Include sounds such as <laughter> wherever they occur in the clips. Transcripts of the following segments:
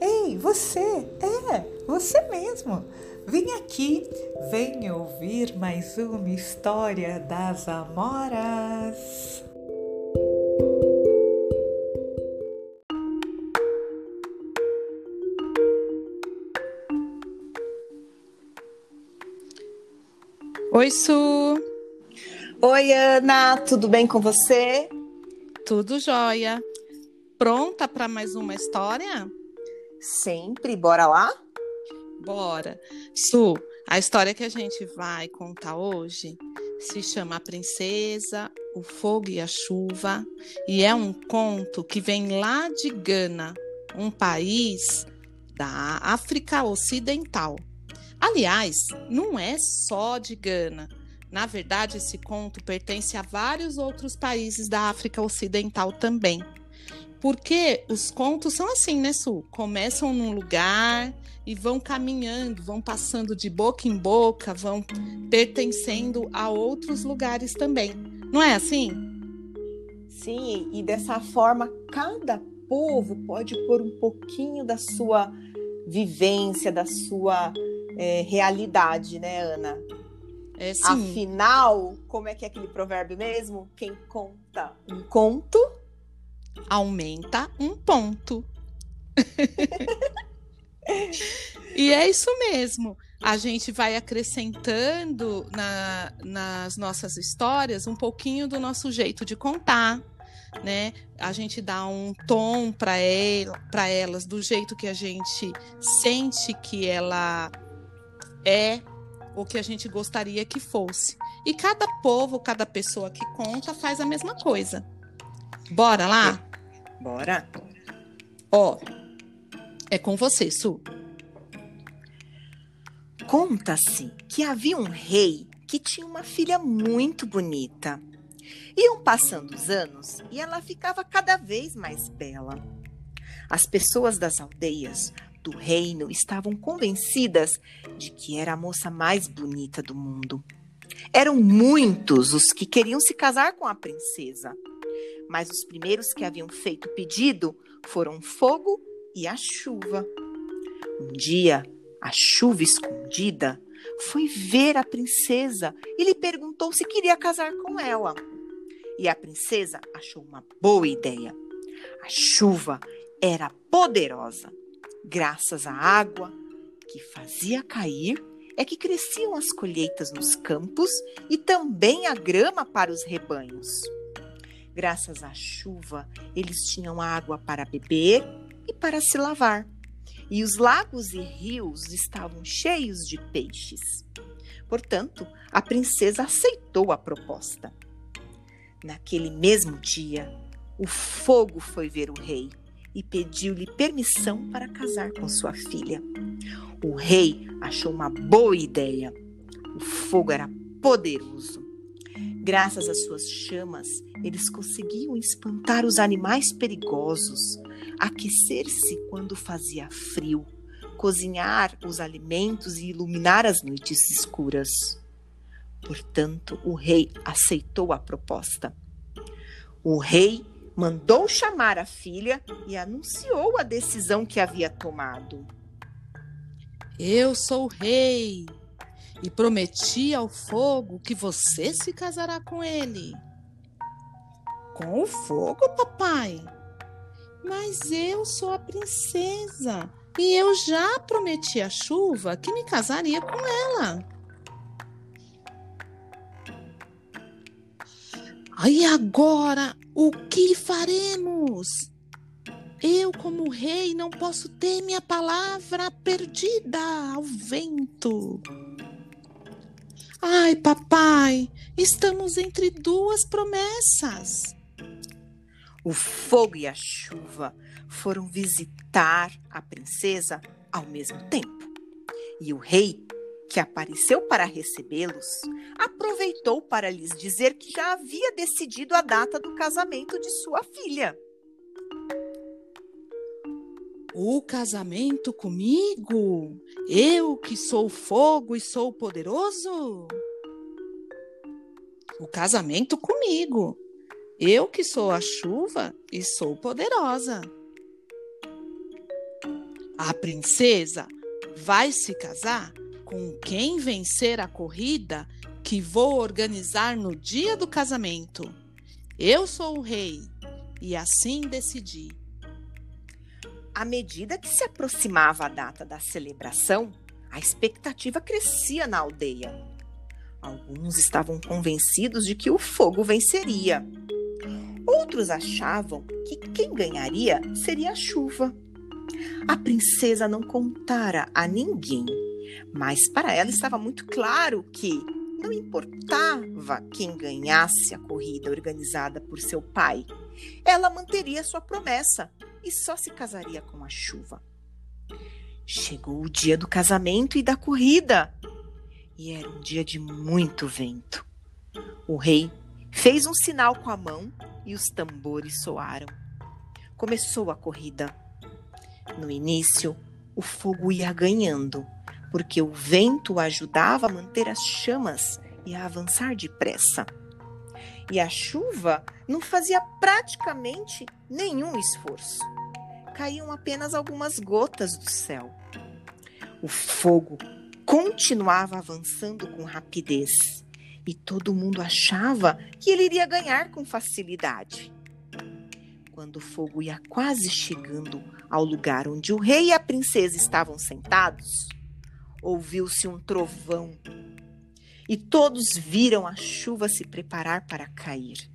Ei, você! É, você mesmo! Vem aqui, vem ouvir mais uma história das Amoras! Oi, Su! Oi, Ana, tudo bem com você? Tudo jóia. Pronta para mais uma história? Sempre, bora lá? Bora. Su, a história que a gente vai contar hoje se chama A Princesa, o Fogo e a Chuva e é um conto que vem lá de Gana, um país da África Ocidental. Aliás, não é só de Gana. Na verdade, esse conto pertence a vários outros países da África Ocidental também. Porque os contos são assim, né, Su? Começam num lugar e vão caminhando, vão passando de boca em boca, vão pertencendo a outros lugares também. Não é assim? Sim, e dessa forma cada povo pode pôr um pouquinho da sua vivência, da sua é, realidade, né, Ana? É, sim. Afinal, como é que é aquele provérbio mesmo? Quem conta um conto aumenta um ponto. e é isso mesmo. A gente vai acrescentando na, nas nossas histórias um pouquinho do nosso jeito de contar, né? A gente dá um tom para ela, para elas do jeito que a gente sente que ela é o que a gente gostaria que fosse. E cada povo, cada pessoa que conta faz a mesma coisa. Bora lá? Bora. Ó, é com você, Su. Conta-se que havia um rei que tinha uma filha muito bonita. Iam passando os anos e ela ficava cada vez mais bela. As pessoas das aldeias do reino estavam convencidas de que era a moça mais bonita do mundo. Eram muitos os que queriam se casar com a princesa, mas os primeiros que haviam feito o pedido foram fogo e a chuva. Um dia, a chuva escondida foi ver a princesa e lhe perguntou se queria casar com ela. E a princesa achou uma boa ideia. A chuva era poderosa Graças à água que fazia cair, é que cresciam as colheitas nos campos e também a grama para os rebanhos. Graças à chuva, eles tinham água para beber e para se lavar. E os lagos e rios estavam cheios de peixes. Portanto, a princesa aceitou a proposta. Naquele mesmo dia, o fogo foi ver o rei e pediu-lhe permissão para casar com sua filha. O rei achou uma boa ideia. O fogo era poderoso. Graças às suas chamas, eles conseguiam espantar os animais perigosos, aquecer-se quando fazia frio, cozinhar os alimentos e iluminar as noites escuras. Portanto, o rei aceitou a proposta. O rei mandou chamar a filha e anunciou a decisão que havia tomado. Eu sou o rei e prometi ao fogo que você se casará com ele. Com o fogo, papai? Mas eu sou a princesa e eu já prometi à chuva que me casaria com ela. E agora o que faremos? Eu, como rei, não posso ter minha palavra perdida ao vento. Ai, papai, estamos entre duas promessas. O fogo e a chuva foram visitar a princesa ao mesmo tempo. E o rei que apareceu para recebê-los, aproveitou para lhes dizer que já havia decidido a data do casamento de sua filha. O casamento comigo? Eu que sou fogo e sou poderoso? O casamento comigo. Eu que sou a chuva e sou poderosa. A princesa vai se casar com quem vencer a corrida que vou organizar no dia do casamento. Eu sou o rei e assim decidi. À medida que se aproximava a data da celebração, a expectativa crescia na aldeia. Alguns estavam convencidos de que o fogo venceria. Outros achavam que quem ganharia seria a chuva. A princesa não contara a ninguém, mas para ela estava muito claro que não importava quem ganhasse a corrida organizada por seu pai, ela manteria sua promessa e só se casaria com a chuva. Chegou o dia do casamento e da corrida, e era um dia de muito vento. O rei fez um sinal com a mão e os tambores soaram. Começou a corrida. No início, o fogo ia ganhando, porque o vento ajudava a manter as chamas e a avançar depressa. E a chuva não fazia praticamente nenhum esforço. Caíam apenas algumas gotas do céu. O fogo continuava avançando com rapidez e todo mundo achava que ele iria ganhar com facilidade. Quando o fogo ia quase chegando ao lugar onde o rei e a princesa estavam sentados, ouviu-se um trovão e todos viram a chuva se preparar para cair.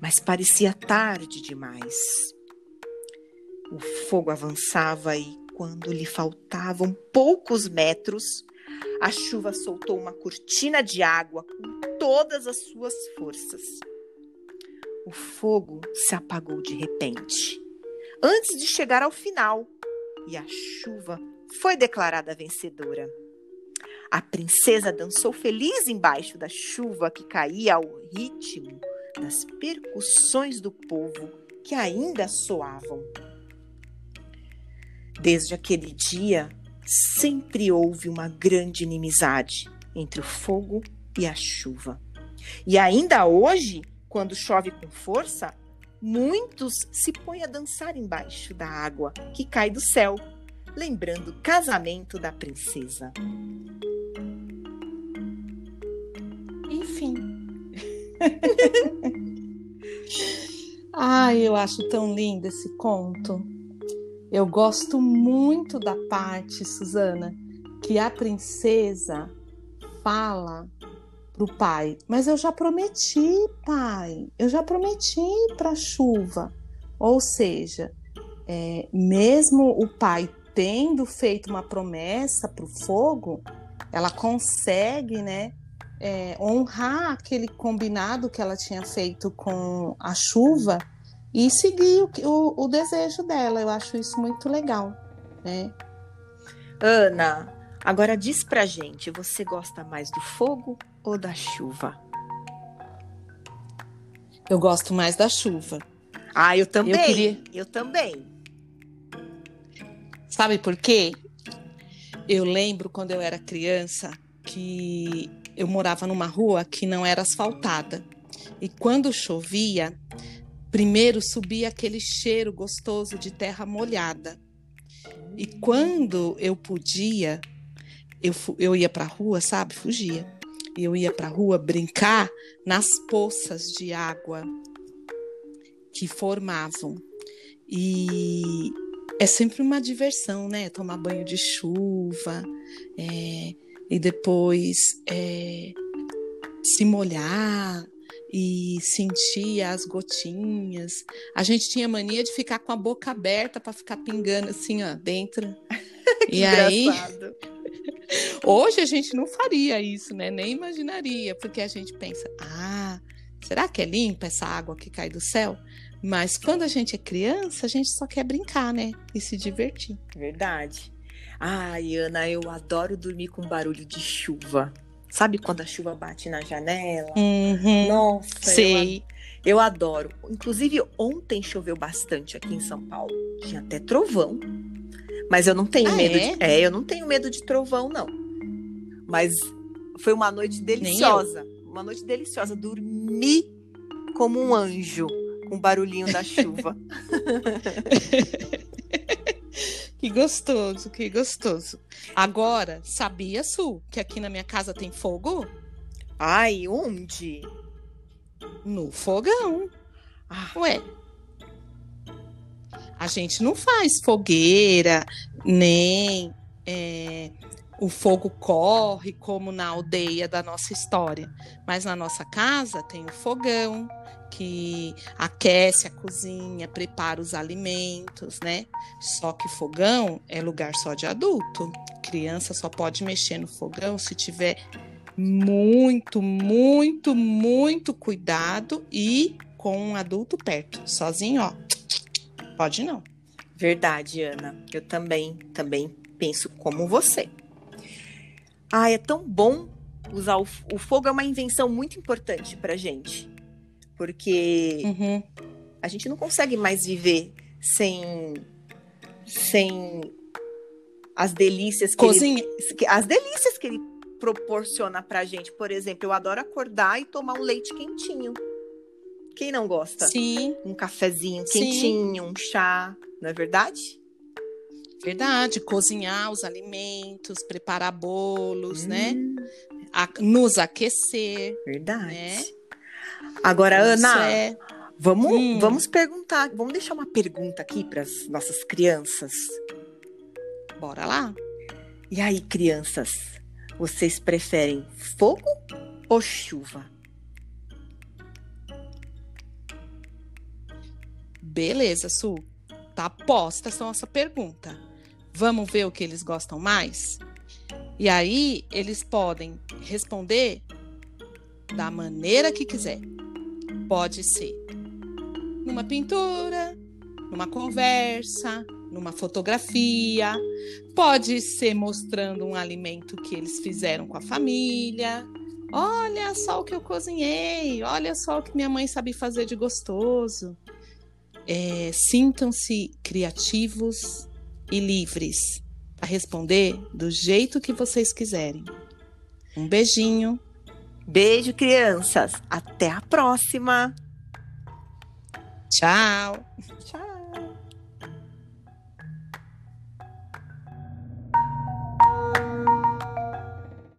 Mas parecia tarde demais. O fogo avançava e, quando lhe faltavam poucos metros, a chuva soltou uma cortina de água com todas as suas forças. O fogo se apagou de repente, antes de chegar ao final, e a chuva foi declarada vencedora. A princesa dançou feliz embaixo da chuva que caía ao ritmo das percussões do povo que ainda soavam. Desde aquele dia, sempre houve uma grande inimizade entre o fogo e a chuva. E ainda hoje, quando chove com força, muitos se põem a dançar embaixo da água que cai do céu, lembrando o casamento da princesa. Enfim. Ai, <laughs> eu acho tão lindo esse conto. Eu gosto muito da parte, Suzana, que a princesa fala pro pai, mas eu já prometi, pai, eu já prometi para chuva. Ou seja, é, mesmo o pai tendo feito uma promessa para o fogo, ela consegue, né, é, honrar aquele combinado que ela tinha feito com a chuva e seguir o, o, o desejo dela. Eu acho isso muito legal, né? Ana, agora diz pra gente, você gosta mais do fogo ou da chuva? Eu gosto mais da chuva. Ah, eu também. Eu, queria... eu também. Sabe por quê? Eu lembro quando eu era criança que eu morava numa rua que não era asfaltada. E quando chovia, Primeiro subia aquele cheiro gostoso de terra molhada. E quando eu podia, eu, eu ia para a rua, sabe? Fugia. Eu ia para a rua brincar nas poças de água que formavam. E é sempre uma diversão, né? Tomar banho de chuva é, e depois é, se molhar, e sentia as gotinhas. A gente tinha mania de ficar com a boca aberta para ficar pingando assim, ó, dentro. <laughs> e aí Hoje a gente não faria isso, né? Nem imaginaria, porque a gente pensa: "Ah, será que é limpa essa água que cai do céu?" Mas quando a gente é criança, a gente só quer brincar, né? E se divertir. Verdade. Ai, Ana, eu adoro dormir com barulho de chuva. Sabe quando a chuva bate na janela? Uhum. Nossa, sei. Eu, eu adoro. Inclusive, ontem choveu bastante aqui em São Paulo. Tinha até trovão. Mas eu não tenho ah, medo é? de. É, eu não tenho medo de trovão, não. Mas foi uma noite deliciosa. Uma noite deliciosa. Dormi como um anjo com o barulhinho da chuva. <laughs> Que gostoso, que gostoso. Agora, sabia, Su, que aqui na minha casa tem fogo? Ai, onde? No fogão. Ah, Ué. A gente não faz fogueira, nem é, o fogo corre como na aldeia da nossa história. Mas na nossa casa tem o fogão que aquece a cozinha, prepara os alimentos, né? Só que fogão é lugar só de adulto. Criança só pode mexer no fogão se tiver muito, muito, muito cuidado e com um adulto perto. Sozinho, ó, pode não. verdade, Ana. Eu também, também penso como você. Ah, é tão bom usar o, o fogo é uma invenção muito importante pra gente. Porque Uhum. a gente não consegue mais viver sem sem as delícias que ele, Cozinha. que- as delícias que ele proporciona pra gente. Por exemplo, eu adoro acordar e tomar um leite quentinho. Quem não gosta? Sim, Um cafezinho Sim. quentinho, um chá, não é verdade? verdade. Cozinhar os alimentos, preparar bolos, né? Hum, A- nos aquecer. Verdade. Né? Agora, Isso Ana, é- vamos, Hum. vamos perguntar, vamos deixar uma pergunta aqui para as nossas crianças. Bora lá. E aí, crianças, vocês preferem fogo ou chuva? Beleza, Su. Tá posta essa nossa pergunta. Vamos ver o que eles gostam mais? E aí, eles podem responder da maneira que quiser. Pode ser numa pintura, numa conversa, numa fotografia, pode ser mostrando um alimento que eles fizeram com a família. Olha só o que eu cozinhei, olha só o que minha mãe sabe fazer de gostoso. É, Sintam-se criativos e livres a responder do jeito que vocês quiserem. Um beijinho. Beijo, crianças. Até a próxima. Tchau. Tchau.